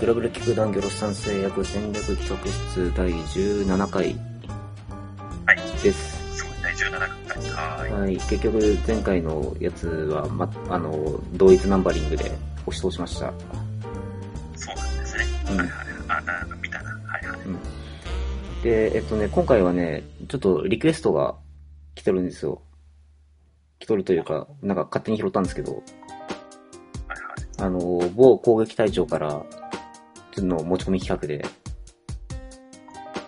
グラブル聞く談魚ロス産製薬戦略企画室第17回はい。です。そう、第17回。はーい。はい、結局前回のやつは、ま、あの、同一ナンバリングで押し通しました。そうなんですね。うんはいはい。あ、なんか見たな。はいはい。うん。で、えっとね、今回はね、ちょっとリクエストが来てるんですよ。来とるというか、なんか勝手に拾ったんですけど、はいはい。あの、某攻撃隊長から、の持ち込み企画で、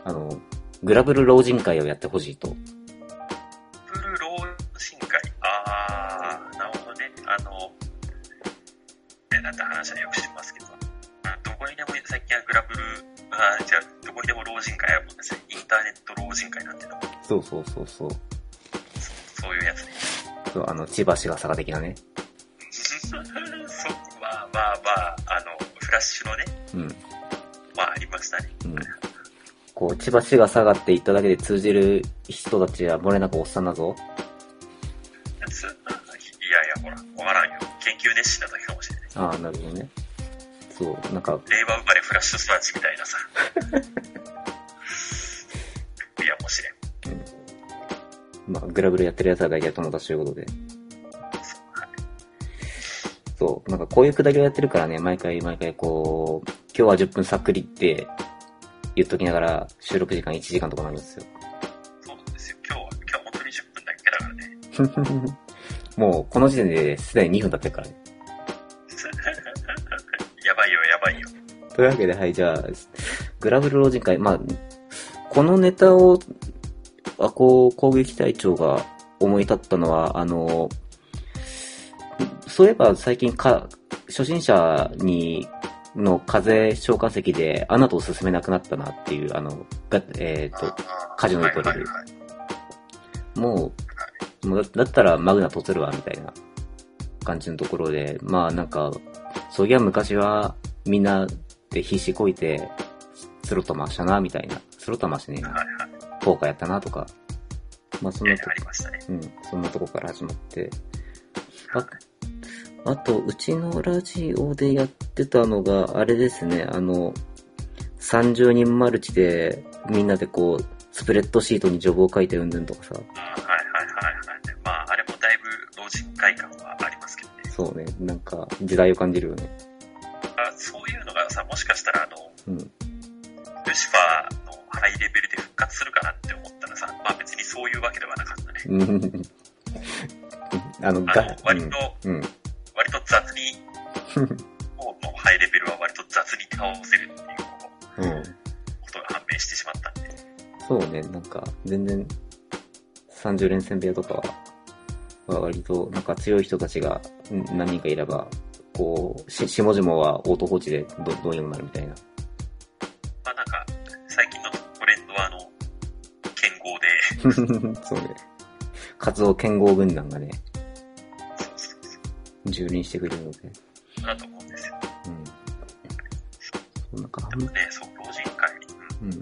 あの、グラブル老人会をやってほしいと。プル老人会？あー、なるほどね。あの、ね、なんて話はよくしますけど、あどこにでも最近はグラブル、あじゃあ、どこにでも老人会あるもんですね。インターネット老人会なんていうのも、そうそうそうそう。そういうやつね。そうあの、千葉市が坂的なね。うん。まあありましたね。うん。こう、千葉市が下がっていっただけで通じる人たちは漏れなくおっさんだぞ。ついやいや、ほら、わからんよ。研究熱心なだけかもしれない。ああ、なるほどね。そう、なんか、令和生まれフラッシュ育ちみたいなさ。いや、もしれん。まあ、グラブルやってる奴は大体友達ということで。そう、なんかこういうくだりをやってるからね、毎回毎回こう、今日は10分さっくりって言っときながら収録時間1時間とかなるんですよ。そうなんですよ。今日は、今日は本当に10分だけだからね。もう、この時点ですでに2分経ってるからね。やばいよ、やばいよ。というわけで、はい、じゃあ、グラブル老人会、まあ、このネタを、あ、こう、攻撃隊長が思い立ったのは、あの、そういえば最近か、初心者に、の風召喚石で、アナと進めなくなったなっていう、あの、が、えっ、と、カジノに取れるもう、もうだだったらマグナ取せるわ、みたいな感じのところで、まあなんか、そういや昔はみんなで必死こいて、スロット回したな、みたいな。スロット回してねえな。はいはい。ポーカーやったな、とか。まあそんえなとありましたね。うん、そんなとこから始まって。あ、あと、うちのラジオでやってたのが、あれですね、あの、30人マルチで、みんなでこう、スプレッドシートにジョブを書いてうんぬんとかさ、うん、はいはいはいはい。まあ、あれもだいぶ老人会感はありますけどね。そうね、なんか、時代を感じるよね。あそういうのがさ、もしかしたら、あの、うん。ルシファーのハイレベルで復活するかなって思ったらさ、まあ別にそういうわけではなかったね。うん。あの、あのが、、割と、うん。うん。割と雑に、もうハイレベルは割と雑に倒せるっていうことが判明してしまったんで。そうね、なんか、全然、30連戦部屋とかは、は割と、なんか強い人たちがん何人かいれば、こう、し、下々はオート放置でどどうにもなるみたいな。まあなんか、最近のトレンドはあの、剣豪で、そうね。活動剣豪軍団がね、蹂躙してくれるので。だと思うんですよ。うん。なんか、ね、そう、老人会。うん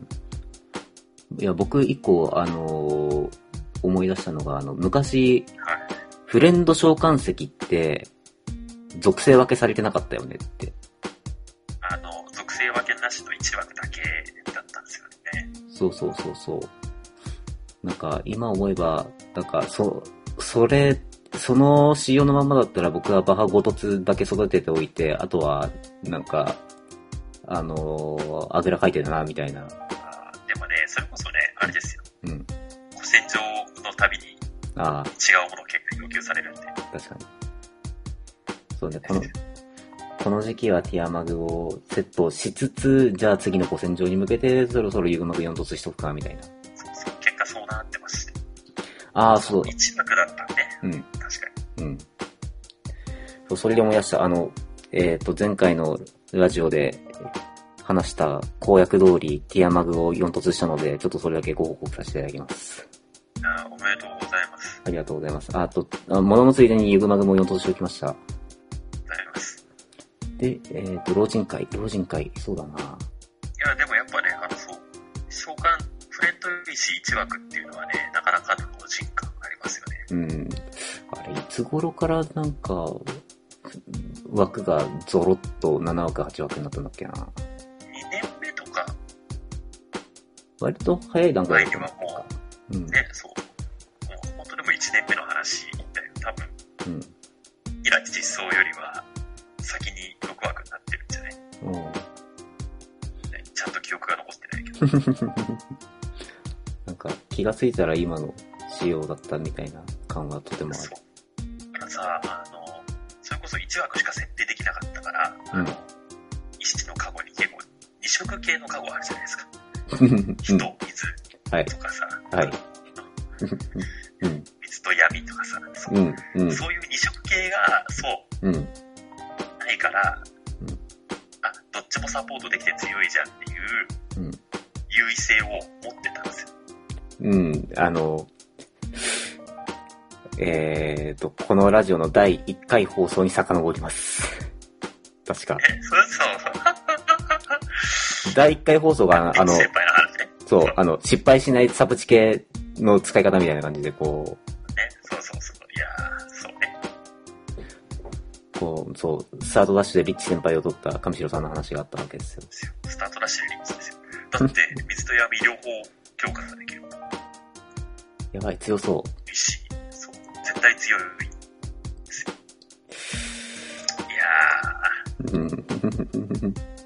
うん。いや、僕一個、あのー思い出したのが、あの、昔、はい。フレンド召喚石って、属性分けされてなかったよねって。あの、属性分けなしの1枠だけだったんですよね。そうそうそうそう。なんか、今思えば、なんか、そ、それ、その仕様のままだったら僕はバハごとつだけ育てておいて、あとは、なんか、あのーあぐらかいてるな、みたいな。あーでもね、それこそね、あれですよ。うん。古戦場のたびに違ああ、うもの結構要求されるんで。確かに。そうね、この、この時期はティアマグをセットしつつ、じゃあ次の古戦場に向けて、そろそろユグマグ4突しとくか、みたいな。そうそう、結果そうなってまして。ああ、そう。1枠だったんで、うん。うん。そう、それで思い出した。あの、えっ、と、前回のラジオで話した公約通りティアマグを4突したので、ちょっとそれだけご報告させていただきます。あーおめでとうございます。ありがとうございます。ああと、あ物のついでにユグマグも4突しておきました。ございます。で、えっ、と、老人会、老人会、そうだな。いや、でもやっぱね、あの、そう、召喚、フレンド石1枠っていうのはね、なかなかの老人感ありますよね。うん。つ頃からなんか、枠がゾロッと7枠、8枠になったんだっけな。2年目とか。割と早い段階で。今もう、うん、ね、そう。もう本当でも1年目の話だよ、多分。うん。イラ実装よりは、先に6枠になってるんじゃない？うん、ね。ちゃんと記憶が残ってないけど。なんか、気がついたら今の仕様だったみたいな感はとてもある。うんあの、カゴに結構2色系のカゴあるじゃないですか。う ん人、水はい。とかさ、はい。うん。水と闇とかさ、そううん。うん。そういう2色系が、そう、うん。ないから、うんあ、どっちもサポートできて強いじゃんっていううん。優位性を持ってたんですよ。うん。あの、えーと、このラジオの第1回放送に遡ります。確か。え、そうそう。第1回放送が、あの、先輩の話？ね。そう、あの、失敗しないサブチ系の使い方みたいな感じで、こね、そうそうそう。いやー、そうね。う、こう、そう、スタートダッシュでリッチ先輩を取った上白さんの話があったわけですよ。スタートラッシュでリッチですよ。だって、水と闇両方強化ができるやばい、強そし、そう、絶対強い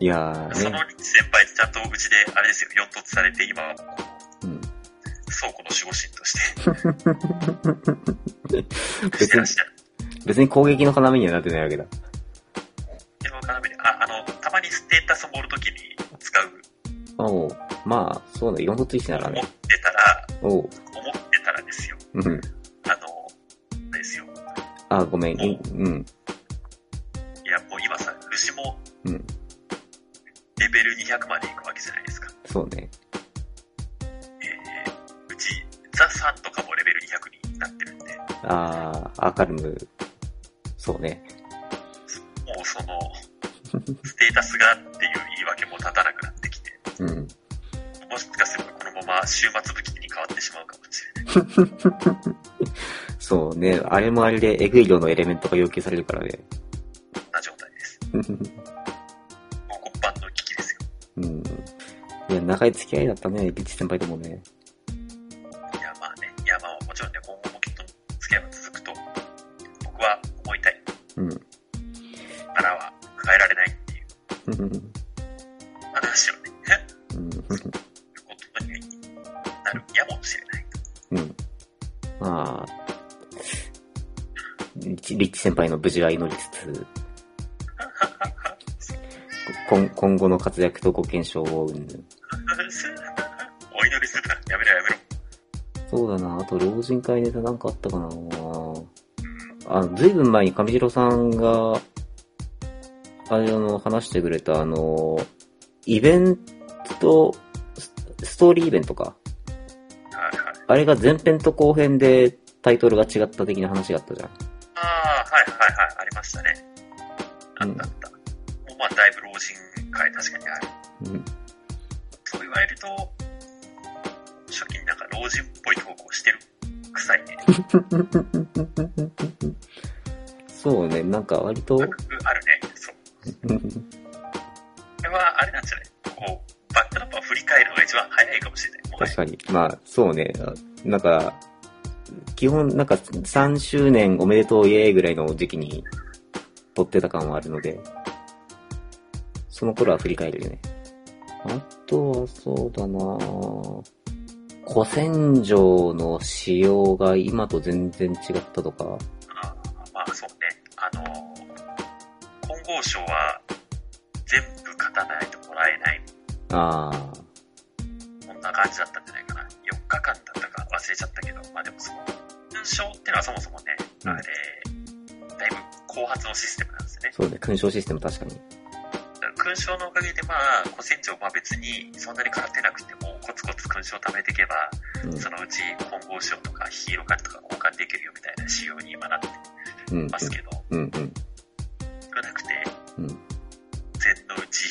いやその先輩ちゃんとうちで、あれですよ、四突されて、今はこう、うん。倉庫の守護神として、し別に。別に攻撃の要にはなってないわけだ。あ、あの、たまにステータス盛るときに使う、おうまあ、そうだ、4突1ならね思っ。てたら、おう思ってたらですよ。うん。あの、ですよ。あ、ごめん、いうん。いや、もう今さ、ルもうん。で、あー、アーカルム、そうね。もうその、ステータスがっていう言い訳も立たなくなってきて、うん。もしかするとこのまま終末武器に変わってしまうかもしれない。そうね。あれもあれで、エグい量のエレメントが要求されるからね。そんな状態です。もう骨盤の危機ですよ。うん。いや、長い付き合いだったね、リッチ先輩ともね。うん。腹は変えられないっていううん。話をね、うん。ことになるやもしれない。うん。まあ、リッチ先輩の無事は祈りつつ、今今後の活躍とご健勝を、う んお祈りするな。やめろやめろ。そうだな、あと老人会ネタなんかあったかなあの、ずいぶん前に上白さんが、あの、話してくれたあの、イベント、スストーリーイベントか。はいはい。あれが前編と後編でタイトルが違った的な話があったじゃん。ああ、はいはいはい、ありましたね。あったあった。もうまあ、だいぶ老人会確かにある。うん。そう言われると、初期になんか老人っぽい投稿してる臭いね。そうね、なんか割と、あるね。そう。これはあれなんじゃない？こう、バックナップは振り返るのが一番早いかもしれない。確かに。まあ、そうね。なんか、基本、なんか3周年おめでとうイエーイぐらいの時期に撮ってた感はあるので、その頃は振り返るよね。あとはそうだな古戦場の仕様が今と全然違ったとか、あーまあそうね。あの、金剛賞は全部勝たないともらえない。ああ、こんな感じだったんじゃないかな。4日間だったか忘れちゃったけど、まあでもその、勲章ってのはそもそもね、うんあれ、だいぶ後発のシステムなんですよね。そうね、勲章システム確かに。勲章のおかげでまあ、古戦場は別にそんなに勝てなくても、コツコツ勲章を貯めていけば、うん。そのうち金剛賞とかヒーローカルとか交換できるよみたいな仕様に今なってうん、ますけど、うん、うん、少なくて、うん。全のうち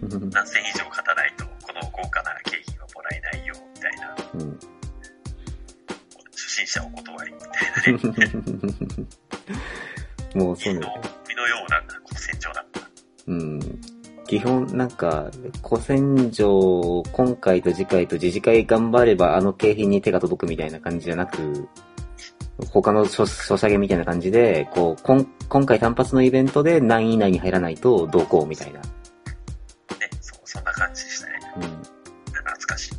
うん。何千以上勝たないと、この豪華な景品はもらえないよ、みたいな、うん。初心者お断りみたいなね、もうそうね基本なんか、古戦場、今回と次回と次次回頑張ればあの景品に手が届くみたいな感じじゃなく、他のソソシャゲみたいな感じで、こう、こん今回単発のイベントで何位以内に入らないとどうこうみたいな。ね、そう、そんな感じでしたね。うん。懐かし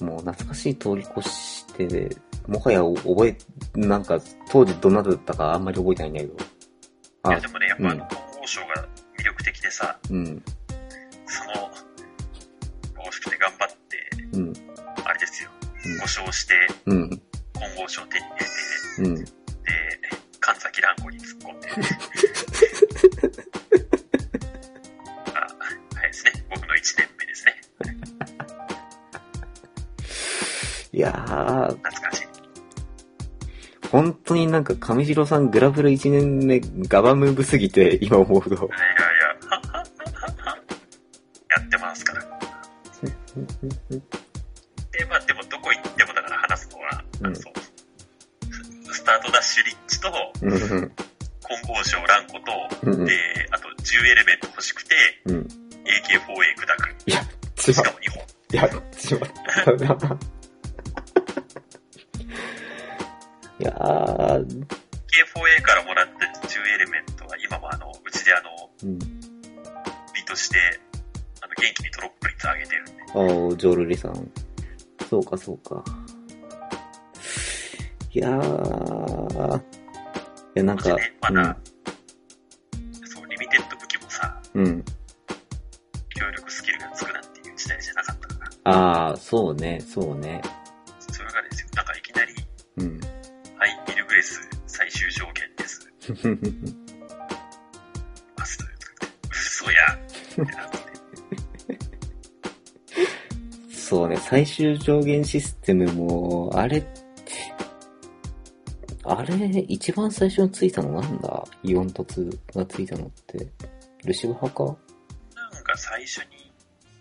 い。もう懐かしい通り越して、もはや覚え、なんか当時どんなだったかあんまり覚えてないんだけど。いや、でもね、やっぱあうんの、金剛賞が魅力的でさ、うん、その、公式で頑張って、うん、あれですよ、うん5勝して、うん、金剛賞手に入れて、うん。で、神崎蘭子に突っ込んで。あ、はいですね。僕の1年目ですね。いやー、懐かしい。本当になんか上白さんグラブル1年目ガバムーブすぎて今思うと。で、まあでもどこ行ってもだから話すのは、うんそうスタートダッシュリッチと、金剛賞ランコと、うんで、あと10エレメント欲しくて、うん。AK4A 砕く。いや、違うしか。も2本。いや、違う。いやー、AK4A からもらった10エレメントは今もあの、うちであの、うん。美として、ジョルリさん。そうか、そうか。いやー、いや、なんかまだ、そう、リミテッド武器もさ、うん、うん。協力スキルがつくなんていう時代じゃなかったから、あー、そうね、そうね。それがですよ、なんかいきなり、うん。はい、ミルグレス最終上限です。マスとか言 って、嘘やってなそうね、最終上限システムも、あれ、あれ、一番最初についたのなんだ？イオン凸がついたのって。ルシブ派か？なんか最初に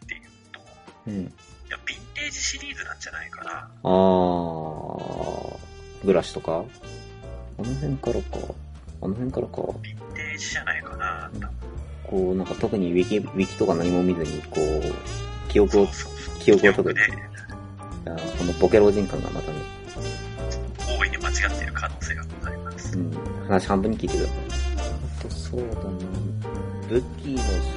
っていうと、うん。いや、ヴィンテージシリーズなんじゃないかな。あー、ブラシとか？あの辺からか。あの辺からか。ヴィンテージじゃないかな。こう、なんか特にウィキ、ウィキとか何も見ずに、こう、記憶を。記記憶を取る憶で。あーこのボケ老人感がまたね、大いに間違っている可能性がございます。うん、話半分に聞いてください。あと、そうだな。武器の